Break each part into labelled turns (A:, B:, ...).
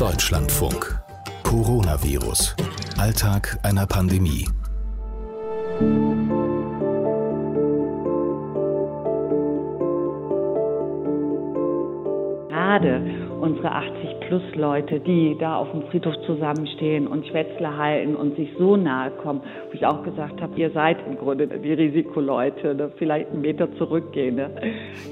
A: Deutschlandfunk. Coronavirus. Alltag einer Pandemie.
B: Gerade unsere 80-plus-Leute, die da auf dem Friedhof zusammenstehen und Schwätzle halten und sich so nahe kommen, wo ich auch gesagt habe, ihr seid im Grunde die Risikoleute, ne? vielleicht einen Meter zurückgehen. Ne?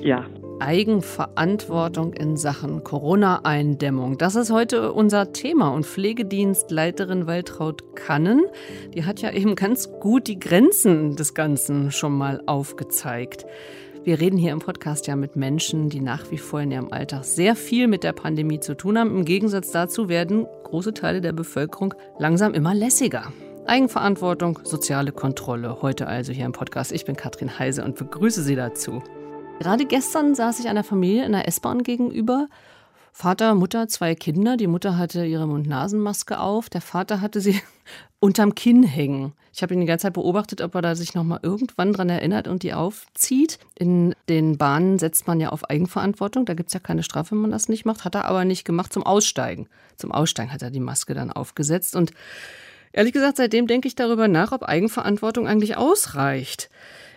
C: Ja, Eigenverantwortung in Sachen Corona-Eindämmung. Das ist heute unser Thema. Und Pflegedienstleiterin Waltraud Kannen, die hat ja eben ganz gut die Grenzen des Ganzen schon mal aufgezeigt. Wir reden hier im Podcast ja mit Menschen, die nach wie vor in ihrem Alltag sehr viel mit der Pandemie zu tun haben. Im Gegensatz dazu werden große Teile der Bevölkerung langsam immer lässiger. Eigenverantwortung, soziale Kontrolle. Heute also hier im Podcast. Ich bin Katrin Heise und begrüße Sie dazu. Gerade gestern saß ich einer Familie in der S-Bahn gegenüber. Vater, Mutter, zwei Kinder. Die Mutter hatte ihre Mund-Nasen-Maske auf. Der Vater hatte sie unterm Kinn hängen. Ich habe ihn die ganze Zeit beobachtet, ob er da sich noch mal irgendwann dran erinnert und die aufzieht. In den Bahnen setzt man ja auf Eigenverantwortung. Da gibt es ja keine Strafe, wenn man das nicht macht. Hat er aber nicht gemacht zum Aussteigen. Zum Aussteigen hat er die Maske dann aufgesetzt. Und ehrlich gesagt, seitdem denke ich darüber nach, ob Eigenverantwortung eigentlich ausreicht.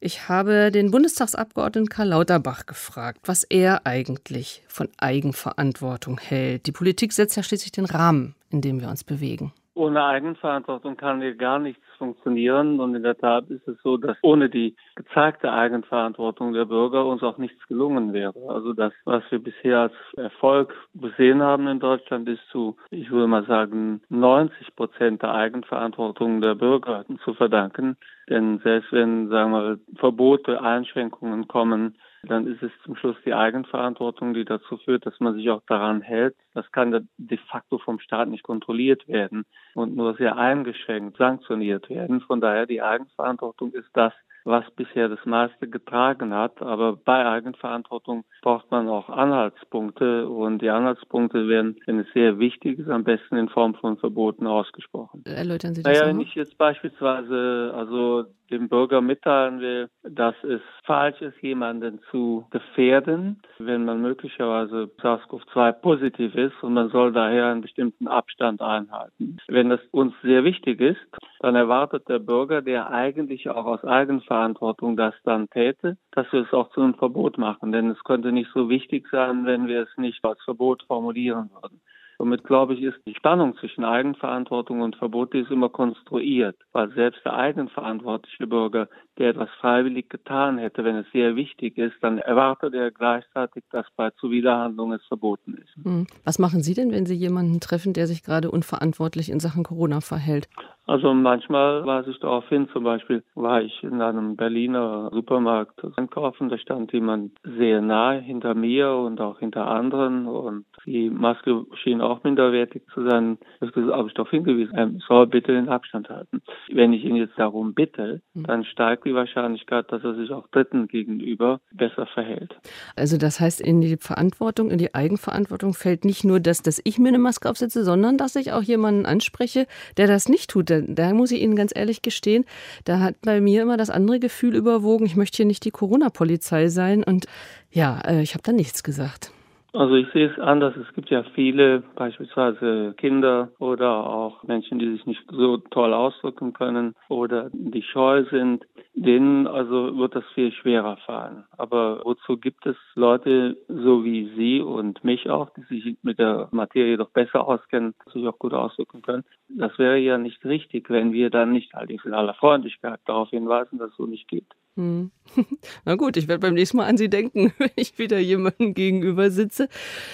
C: Ich habe den Bundestagsabgeordneten Karl Lauterbach gefragt, was er eigentlich von Eigenverantwortung hält. Die Politik setzt ja schließlich den Rahmen, in dem wir uns bewegen.
D: Ohne Eigenverantwortung kann hier gar nichts funktionieren. Und in der Tat ist es so, dass ohne die gezeigte Eigenverantwortung der Bürger uns auch nichts gelungen wäre. Also das, was wir bisher als Erfolg gesehen haben in Deutschland, ist zu, ich würde mal sagen, 90 Prozent der Eigenverantwortung der Bürger zu verdanken. Denn selbst wenn, sagen wir, Verbote, Einschränkungen kommen, dann ist es zum Schluss die Eigenverantwortung, die dazu führt, dass man sich auch daran hält. Das kann de facto vom Staat nicht kontrolliert werden und nur sehr eingeschränkt sanktioniert werden. Von daher die Eigenverantwortung ist das, was bisher das meiste getragen hat. Aber bei Eigenverantwortung braucht man auch Anhaltspunkte und die Anhaltspunkte werden, wenn es sehr wichtig ist, am besten in Form von Verboten ausgesprochen.
C: Erläutern Sie das Naja,
D: wenn ich jetzt beispielsweise also dem Bürger mitteilen will, dass es falsch ist, jemanden zu gefährden, wenn man möglicherweise SARS-CoV-2 positiv ist und man soll daher einen bestimmten Abstand einhalten. Wenn das uns sehr wichtig ist, dann erwartet der Bürger, der eigentlich auch aus Eigenverantwortung das dann täte, dass wir es auch zu einem Verbot machen. Denn es könnte nicht so wichtig sein, wenn wir es nicht als Verbot formulieren würden. Somit glaube ich, ist die Spannung zwischen Eigenverantwortung und Verbot, die ist immer konstruiert, weil selbst der eigenverantwortliche Bürger, der etwas freiwillig getan hätte, wenn es sehr wichtig ist, dann erwartet er gleichzeitig, dass bei Zuwiderhandlung es verboten ist.
C: Hm. Was machen Sie denn, wenn Sie jemanden treffen, der sich gerade unverantwortlich in Sachen Corona verhält?
D: Also manchmal weise ich darauf hin, zum Beispiel war ich in einem Berliner Supermarkt einkaufen, da stand jemand sehr nahe hinter mir und auch hinter anderen und die Maske schien auch minderwertig zu sein. Das habe ich darauf hingewiesen, er soll bitte den Abstand halten. Wenn ich ihn jetzt darum bitte, hm. dann steigt die Wahrscheinlichkeit, dass er sich auch Dritten gegenüber besser verhält.
C: Also das heißt, in die Verantwortung, in die Eigenverantwortung fällt nicht nur das, dass ich mir eine Maske aufsetze, sondern dass ich auch jemanden anspreche, der das nicht tut da muss ich Ihnen ganz ehrlich gestehen, da hat bei mir immer das andere Gefühl überwogen, ich möchte hier nicht die Corona-Polizei sein. Und ja, äh, ich habe da nichts gesagt.
D: Also ich sehe es anders. Es gibt ja viele, beispielsweise Kinder oder auch Menschen, die sich nicht so toll ausdrücken können oder die scheu sind. Denen also wird das viel schwerer fallen. Aber wozu gibt es Leute so wie Sie und mich auch, die sich mit der Materie doch besser auskennen, sich auch gut ausdrücken können? Das wäre ja nicht richtig, wenn wir dann nicht allerdings in aller Freundlichkeit darauf hinweisen, dass es so nicht geht. Hm.
C: Na gut, ich werde beim nächsten Mal an Sie denken, wenn ich wieder jemandem gegenüber sitze.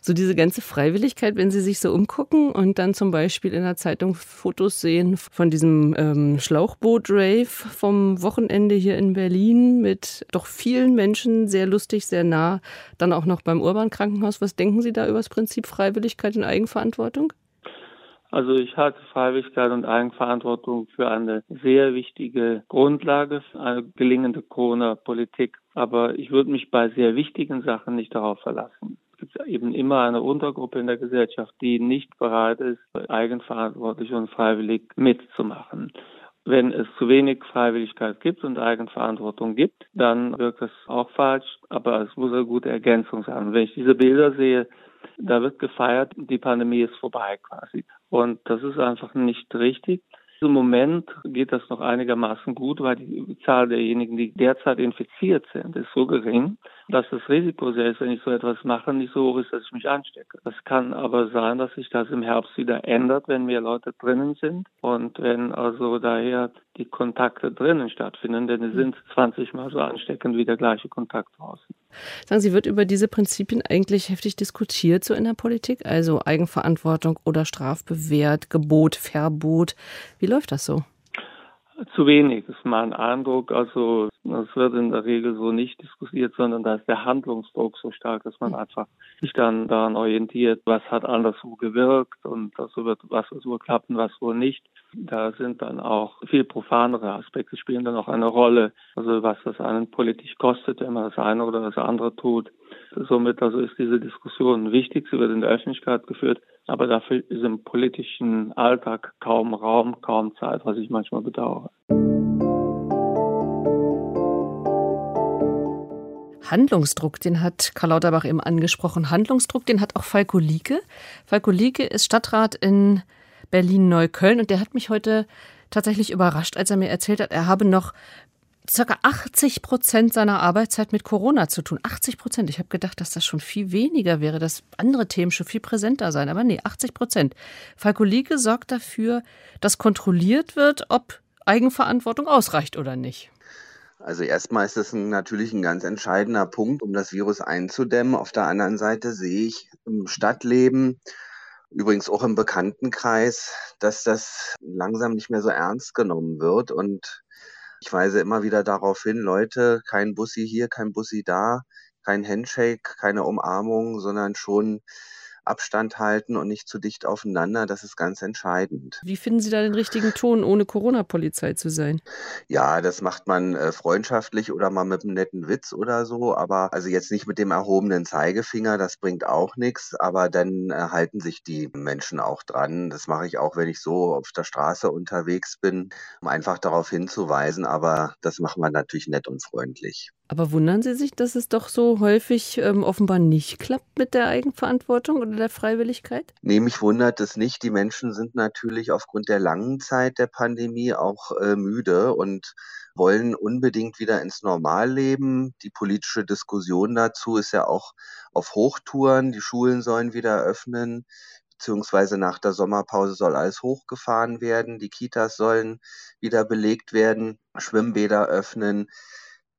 C: So diese ganze Freiwilligkeit, wenn Sie sich so umgucken und dann zum Beispiel in der Zeitung Fotos sehen von diesem ähm, Schlauchboot-Rave vom Wochenende hier in Berlin mit doch vielen Menschen, sehr lustig, sehr nah, dann auch noch beim Urban-Krankenhaus. Was denken Sie da über das Prinzip Freiwilligkeit und Eigenverantwortung?
D: Also ich halte Freiwilligkeit und Eigenverantwortung für eine sehr wichtige Grundlage für eine gelingende Corona-Politik. Aber ich würde mich bei sehr wichtigen Sachen nicht darauf verlassen. Es gibt eben immer eine Untergruppe in der Gesellschaft, die nicht bereit ist, eigenverantwortlich und freiwillig mitzumachen. Wenn es zu wenig Freiwilligkeit gibt und Eigenverantwortung gibt, dann wirkt das auch falsch, aber es muss eine gute Ergänzung sein. Wenn ich diese Bilder sehe, da wird gefeiert, die Pandemie ist vorbei quasi. Und das ist einfach nicht richtig. Im Moment geht das noch einigermaßen gut, weil die Zahl derjenigen, die derzeit infiziert sind, ist so gering, dass das Risiko, selbst wenn ich so etwas mache, nicht so hoch ist, dass ich mich anstecke. Das kann aber sein, dass sich das im Herbst wieder ändert, wenn mehr Leute drinnen sind und wenn also daher die Kontakte drinnen stattfinden, denn sie sind 20 Mal so ansteckend wie der gleiche Kontakt draußen.
C: Sagen Sie, wird über diese Prinzipien eigentlich heftig diskutiert so in der Politik? Also Eigenverantwortung oder strafbewehrt, Gebot, Verbot. Wie läuft das so?
D: Zu wenig ist mein Eindruck. Also es wird in der Regel so nicht diskutiert, sondern da ist der Handlungsdruck so stark, dass man einfach sich dann daran orientiert, was hat anderswo gewirkt und also wird was so klappen, was wohl nicht. Da sind dann auch viel profanere Aspekte spielen dann auch eine Rolle. Also was das einen politisch kostet, wenn man das eine oder das andere tut. Somit also ist diese Diskussion wichtig. Sie wird in der Öffentlichkeit geführt. Aber dafür ist im politischen Alltag kaum Raum, kaum Zeit, was ich manchmal bedauere.
C: Handlungsdruck, den hat Karl Lauterbach eben angesprochen. Handlungsdruck, den hat auch Falko Lieke. Falko Lieke ist Stadtrat in Berlin-Neukölln und der hat mich heute tatsächlich überrascht, als er mir erzählt hat, er habe noch circa 80 Prozent seiner Arbeitszeit mit Corona zu tun. 80 Prozent. Ich habe gedacht, dass das schon viel weniger wäre, dass andere Themen schon viel präsenter seien. Aber nee, 80 Prozent. Falko Lieke sorgt dafür, dass kontrolliert wird, ob Eigenverantwortung ausreicht oder nicht.
E: Also erstmal ist das ein, natürlich ein ganz entscheidender Punkt, um das Virus einzudämmen. Auf der anderen Seite sehe ich im Stadtleben, übrigens auch im Bekanntenkreis, dass das langsam nicht mehr so ernst genommen wird. Und ich weise immer wieder darauf hin, Leute, kein Bussi hier, kein Bussi da, kein Handshake, keine Umarmung, sondern schon Abstand halten und nicht zu dicht aufeinander, das ist ganz entscheidend.
C: Wie finden Sie da den richtigen Ton, ohne Corona-Polizei zu sein?
E: Ja, das macht man äh, freundschaftlich oder mal mit einem netten Witz oder so, aber also jetzt nicht mit dem erhobenen Zeigefinger, das bringt auch nichts, aber dann äh, halten sich die Menschen auch dran. Das mache ich auch, wenn ich so auf der Straße unterwegs bin, um einfach darauf hinzuweisen, aber das machen wir natürlich nett und freundlich.
C: Aber wundern Sie sich, dass es doch so häufig ähm, offenbar nicht klappt mit der Eigenverantwortung oder der Freiwilligkeit?
E: Nee, mich wundert es nicht. Die Menschen sind natürlich aufgrund der langen Zeit der Pandemie auch äh, müde und wollen unbedingt wieder ins Normalleben. Die politische Diskussion dazu ist ja auch auf Hochtouren. Die Schulen sollen wieder öffnen beziehungsweise nach der Sommerpause soll alles hochgefahren werden. Die Kitas sollen wieder belegt werden, Schwimmbäder öffnen.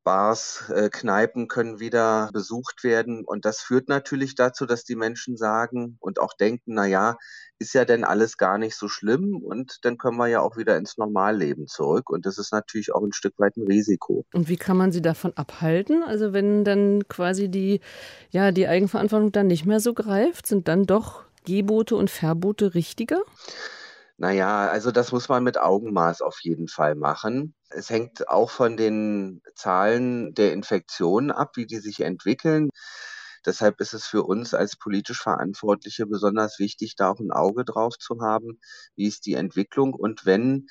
E: Bars, äh, Kneipen können wieder besucht werden. Und das führt natürlich dazu, dass die Menschen sagen und auch denken, na ja, ist ja denn alles gar nicht so schlimm und dann können wir ja auch wieder ins Normalleben zurück. Und das ist natürlich auch ein Stück weit ein Risiko.
C: Und wie kann man sie davon abhalten? Also wenn dann quasi die, ja, die Eigenverantwortung dann nicht mehr so greift, sind dann doch Gebote und Verbote richtiger?
E: Naja, also das muss man mit Augenmaß auf jeden Fall machen. Es hängt auch von den Zahlen der Infektionen ab, wie die sich entwickeln. Deshalb ist es für uns als politisch Verantwortliche besonders wichtig, da auch ein Auge drauf zu haben, wie ist die Entwicklung. Und wenn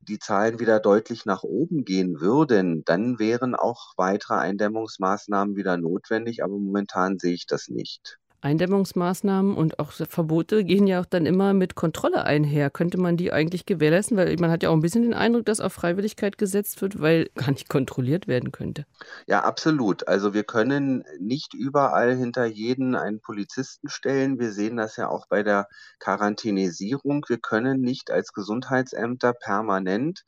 E: die Zahlen wieder deutlich nach oben gehen würden, dann wären auch weitere Eindämmungsmaßnahmen wieder notwendig. Aber momentan sehe ich das nicht.
C: Eindämmungsmaßnahmen und auch Verbote gehen ja auch dann immer mit Kontrolle einher. Könnte man die eigentlich gewährleisten? Weil man hat ja auch ein bisschen den Eindruck, dass auf Freiwilligkeit gesetzt wird, weil gar nicht kontrolliert werden könnte.
E: Ja, absolut. Also wir können nicht überall hinter jeden einen Polizisten stellen. Wir sehen das ja auch bei der Quarantänisierung. Wir können nicht als Gesundheitsämter permanent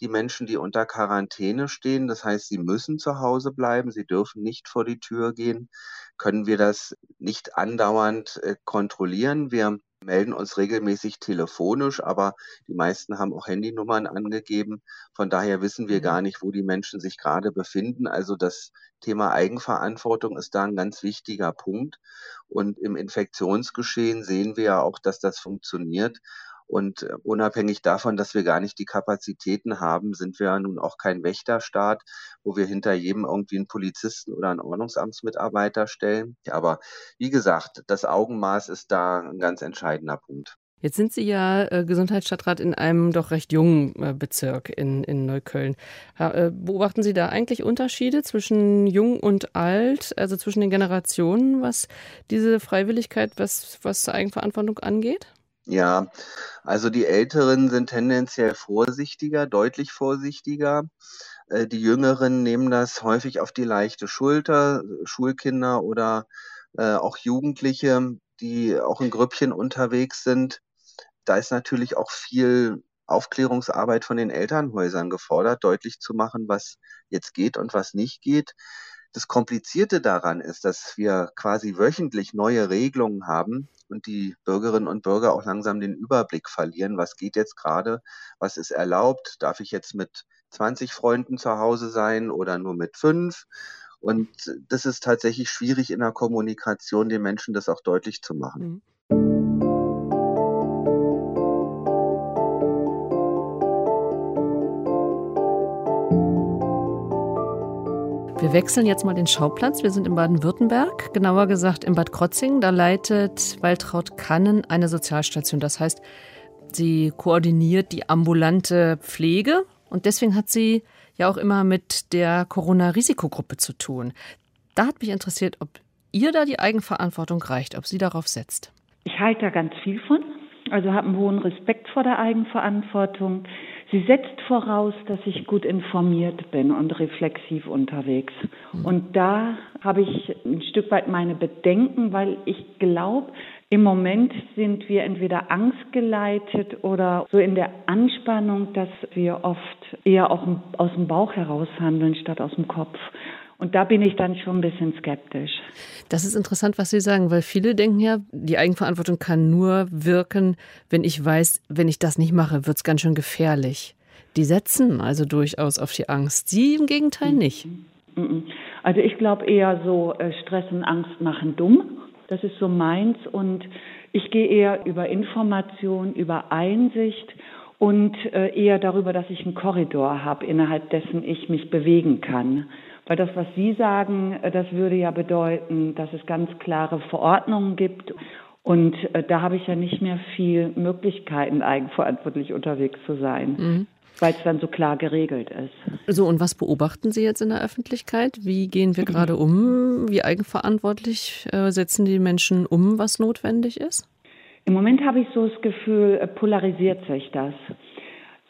E: die Menschen, die unter Quarantäne stehen. Das heißt, sie müssen zu Hause bleiben, sie dürfen nicht vor die Tür gehen. Können wir das nicht andauernd äh, kontrollieren? Wir melden uns regelmäßig telefonisch, aber die meisten haben auch Handynummern angegeben. Von daher wissen wir gar mhm. nicht, wo die Menschen sich gerade befinden. Also das Thema Eigenverantwortung ist da ein ganz wichtiger Punkt. Und im Infektionsgeschehen sehen wir ja auch, dass das funktioniert. Und äh, unabhängig davon, dass wir gar nicht die Kapazitäten haben, sind wir ja nun auch kein Wächterstaat, wo wir hinter jedem irgendwie einen Polizisten oder einen Ordnungsamtsmitarbeiter stellen. Aber wie gesagt, das Augenmaß ist da ein ganz entscheidender Punkt.
C: Jetzt sind Sie ja äh, Gesundheitsstadtrat in einem doch recht jungen äh, Bezirk in, in Neukölln. Ha, äh, beobachten Sie da eigentlich Unterschiede zwischen jung und alt, also zwischen den Generationen, was diese Freiwilligkeit, was, was Eigenverantwortung angeht?
E: Ja, also die Älteren sind tendenziell vorsichtiger, deutlich vorsichtiger. Äh, die Jüngeren nehmen das häufig auf die leichte Schulter, Schulkinder oder äh, auch Jugendliche, die auch in Grüppchen unterwegs sind da ist natürlich auch viel Aufklärungsarbeit von den Elternhäusern gefordert, deutlich zu machen, was jetzt geht und was nicht geht. Das Komplizierte daran ist, dass wir quasi wöchentlich neue Regelungen haben und die Bürgerinnen und Bürger auch langsam den Überblick verlieren, was geht jetzt gerade, was ist erlaubt, darf ich jetzt mit 20 Freunden zu Hause sein oder nur mit fünf? Und das ist tatsächlich schwierig in der Kommunikation, den Menschen das auch deutlich zu machen. Mhm.
C: Wir wechseln jetzt mal den Schauplatz. Wir sind in Baden-Württemberg, genauer gesagt in Bad Krotzing. Da leitet Waltraud Kannen eine Sozialstation. Das heißt, sie koordiniert die ambulante Pflege und deswegen hat sie ja auch immer mit der Corona-Risikogruppe zu tun. Da hat mich interessiert, ob ihr da die Eigenverantwortung reicht, ob sie darauf setzt.
B: Ich halte da ganz viel von. Also habe einen hohen Respekt vor der Eigenverantwortung. Sie setzt voraus, dass ich gut informiert bin und reflexiv unterwegs. Und da habe ich ein Stück weit meine Bedenken, weil ich glaube, im Moment sind wir entweder angstgeleitet oder so in der Anspannung, dass wir oft eher auch aus dem Bauch heraus handeln statt aus dem Kopf. Und da bin ich dann schon ein bisschen skeptisch.
C: Das ist interessant, was Sie sagen, weil viele denken ja, die Eigenverantwortung kann nur wirken, wenn ich weiß, wenn ich das nicht mache, wird es ganz schön gefährlich. Die setzen also durchaus auf die Angst. Sie im Gegenteil nicht.
B: Also ich glaube eher so, äh, Stress und Angst machen dumm. Das ist so meins. Und ich gehe eher über Information, über Einsicht und äh, eher darüber, dass ich einen Korridor habe, innerhalb dessen ich mich bewegen kann. Weil das, was Sie sagen, äh, das würde ja bedeuten, dass es ganz klare Verordnungen gibt. Und äh, da habe ich ja nicht mehr viel Möglichkeiten, eigenverantwortlich unterwegs zu sein. Mhm. Weil es dann so klar geregelt ist.
C: So, und was beobachten Sie jetzt in der Öffentlichkeit? Wie gehen wir gerade um? Wie eigenverantwortlich äh, setzen die Menschen um, was notwendig ist?
B: Im Moment habe ich so das Gefühl, polarisiert sich das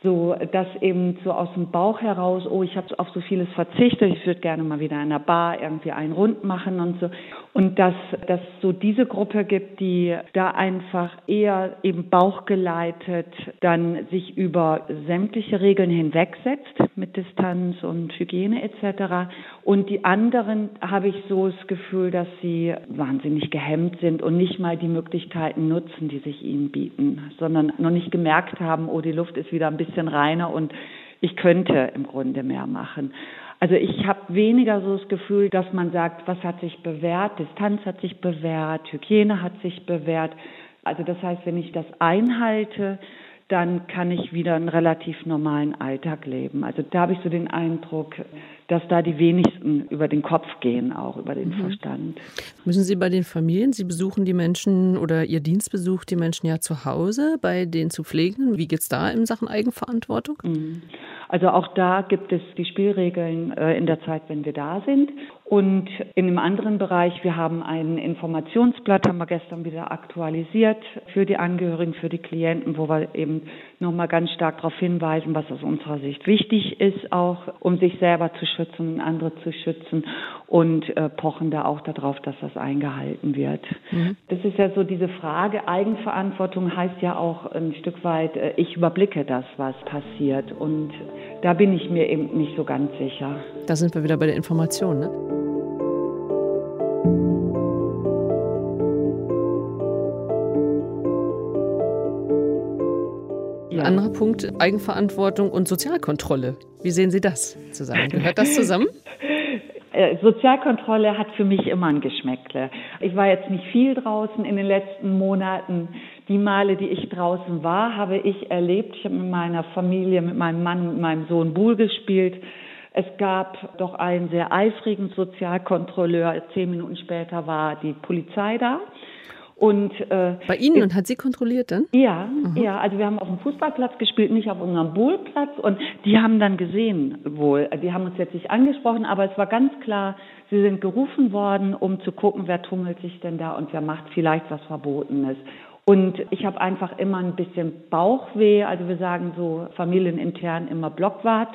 B: so dass eben so aus dem Bauch heraus, oh, ich habe auf so vieles verzichtet, ich würde gerne mal wieder in der Bar irgendwie einen Rund machen und so. Und dass dass so diese Gruppe gibt, die da einfach eher eben bauchgeleitet dann sich über sämtliche Regeln hinwegsetzt mit Distanz und Hygiene etc. Und die anderen habe ich so das Gefühl, dass sie wahnsinnig gehemmt sind und nicht mal die Möglichkeiten nutzen, die sich ihnen bieten, sondern noch nicht gemerkt haben, oh, die Luft ist wieder ein bisschen reiner und ich könnte im Grunde mehr machen. Also ich habe weniger so das Gefühl, dass man sagt, was hat sich bewährt, Distanz hat sich bewährt, Hygiene hat sich bewährt. Also das heißt, wenn ich das einhalte, dann kann ich wieder einen relativ normalen Alltag leben. Also da habe ich so den Eindruck, dass da die wenigsten über den Kopf gehen, auch über den mhm. Verstand.
C: Müssen Sie bei den Familien, Sie besuchen die Menschen oder Ihr Dienst besucht die Menschen ja zu Hause, bei den zu pflegen. Wie geht es da in Sachen Eigenverantwortung? Mhm.
B: Also auch da gibt es die Spielregeln äh, in der Zeit, wenn wir da sind. Und in einem anderen Bereich, wir haben ein Informationsblatt, haben wir gestern wieder aktualisiert für die Angehörigen, für die Klienten, wo wir eben nochmal ganz stark darauf hinweisen, was aus unserer Sicht wichtig ist, auch um sich selber zu schützen und andere zu schützen und äh, pochen da auch darauf, dass das eingehalten wird. Mhm. Das ist ja so diese Frage, Eigenverantwortung heißt ja auch ein Stück weit, äh, ich überblicke das, was passiert und da bin ich mir eben nicht so ganz sicher.
C: Da sind wir wieder bei der Information, ne? Ein anderer Punkt, Eigenverantwortung und Sozialkontrolle. Wie sehen Sie das zusammen? Gehört das zusammen?
B: Äh, Sozialkontrolle hat für mich immer ein Geschmäckle. Ich war jetzt nicht viel draußen in den letzten Monaten. Die Male, die ich draußen war, habe ich erlebt. Ich habe mit meiner Familie, mit meinem Mann, mit meinem Sohn Bull gespielt. Es gab doch einen sehr eifrigen Sozialkontrolleur. Zehn Minuten später war die Polizei da. Und,
C: äh, Bei Ihnen und hat sie kontrolliert dann?
B: Ja, mhm. ja. Also wir haben auf dem Fußballplatz gespielt, nicht auf unserem Bullplatz. Und die haben dann gesehen wohl, die haben uns jetzt nicht angesprochen, aber es war ganz klar, sie sind gerufen worden, um zu gucken, wer tummelt sich denn da und wer macht vielleicht was Verbotenes. Und ich habe einfach immer ein bisschen Bauchweh. Also wir sagen so familienintern immer Blockwart.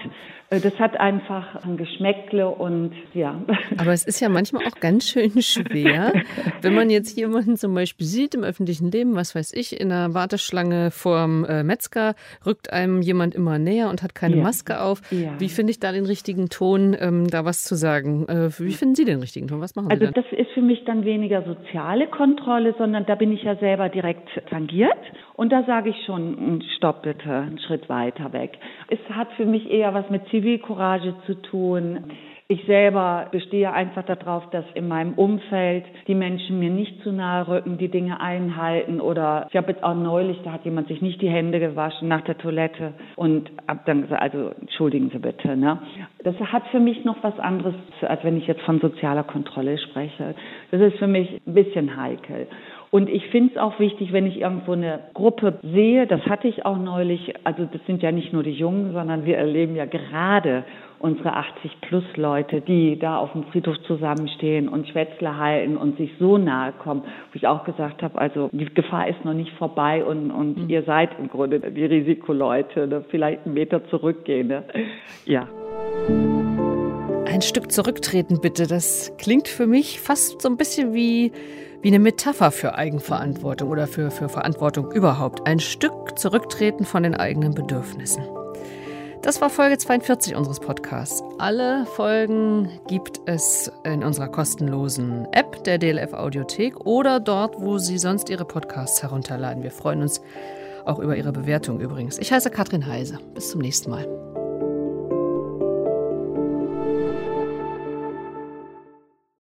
B: Äh, das hat einfach ein Geschmäckle und ja.
C: Aber es ist ja manchmal auch ganz schön schwer, wenn man jetzt jemanden zum Beispiel sieht im öffentlichen Leben, was weiß ich, in einer Warteschlange vorm äh, Metzger, rückt einem jemand immer näher und hat keine ja. Maske auf. Ja. Wie finde ich da den richtigen Ton, ähm, da was zu sagen? Äh, wie finden Sie den richtigen Ton? Was machen
B: also
C: Sie?
B: Also das ist für mich dann weniger soziale Kontrolle, sondern da bin ich ja selber direkt tangiert. Und da sage ich schon, stopp bitte, einen Schritt weiter weg. Es hat für mich eher was mit Zivilcourage zu tun. Ich selber bestehe einfach darauf, dass in meinem Umfeld die Menschen mir nicht zu nahe rücken, die Dinge einhalten oder ich habe jetzt auch neulich, da hat jemand sich nicht die Hände gewaschen nach der Toilette und habe dann gesagt, also entschuldigen Sie bitte. Ne? Das hat für mich noch was anderes, als wenn ich jetzt von sozialer Kontrolle spreche. Das ist für mich ein bisschen heikel. Und ich finde es auch wichtig, wenn ich irgendwo eine Gruppe sehe, das hatte ich auch neulich, also das sind ja nicht nur die Jungen, sondern wir erleben ja gerade unsere 80 plus Leute, die da auf dem Friedhof zusammenstehen und Schwätzle halten und sich so nahe kommen, wo ich auch gesagt habe, also die Gefahr ist noch nicht vorbei und, und mhm. ihr seid im Grunde die Risikoleute, ne? vielleicht einen Meter zurückgehen. Ne? Ja.
C: Ein Stück zurücktreten bitte, das klingt für mich fast so ein bisschen wie wie eine Metapher für Eigenverantwortung oder für, für Verantwortung überhaupt. Ein Stück zurücktreten von den eigenen Bedürfnissen. Das war Folge 42 unseres Podcasts. Alle Folgen gibt es in unserer kostenlosen App der DLF Audiothek oder dort, wo Sie sonst Ihre Podcasts herunterladen. Wir freuen uns auch über Ihre Bewertung übrigens. Ich heiße Katrin Heise. Bis zum nächsten Mal.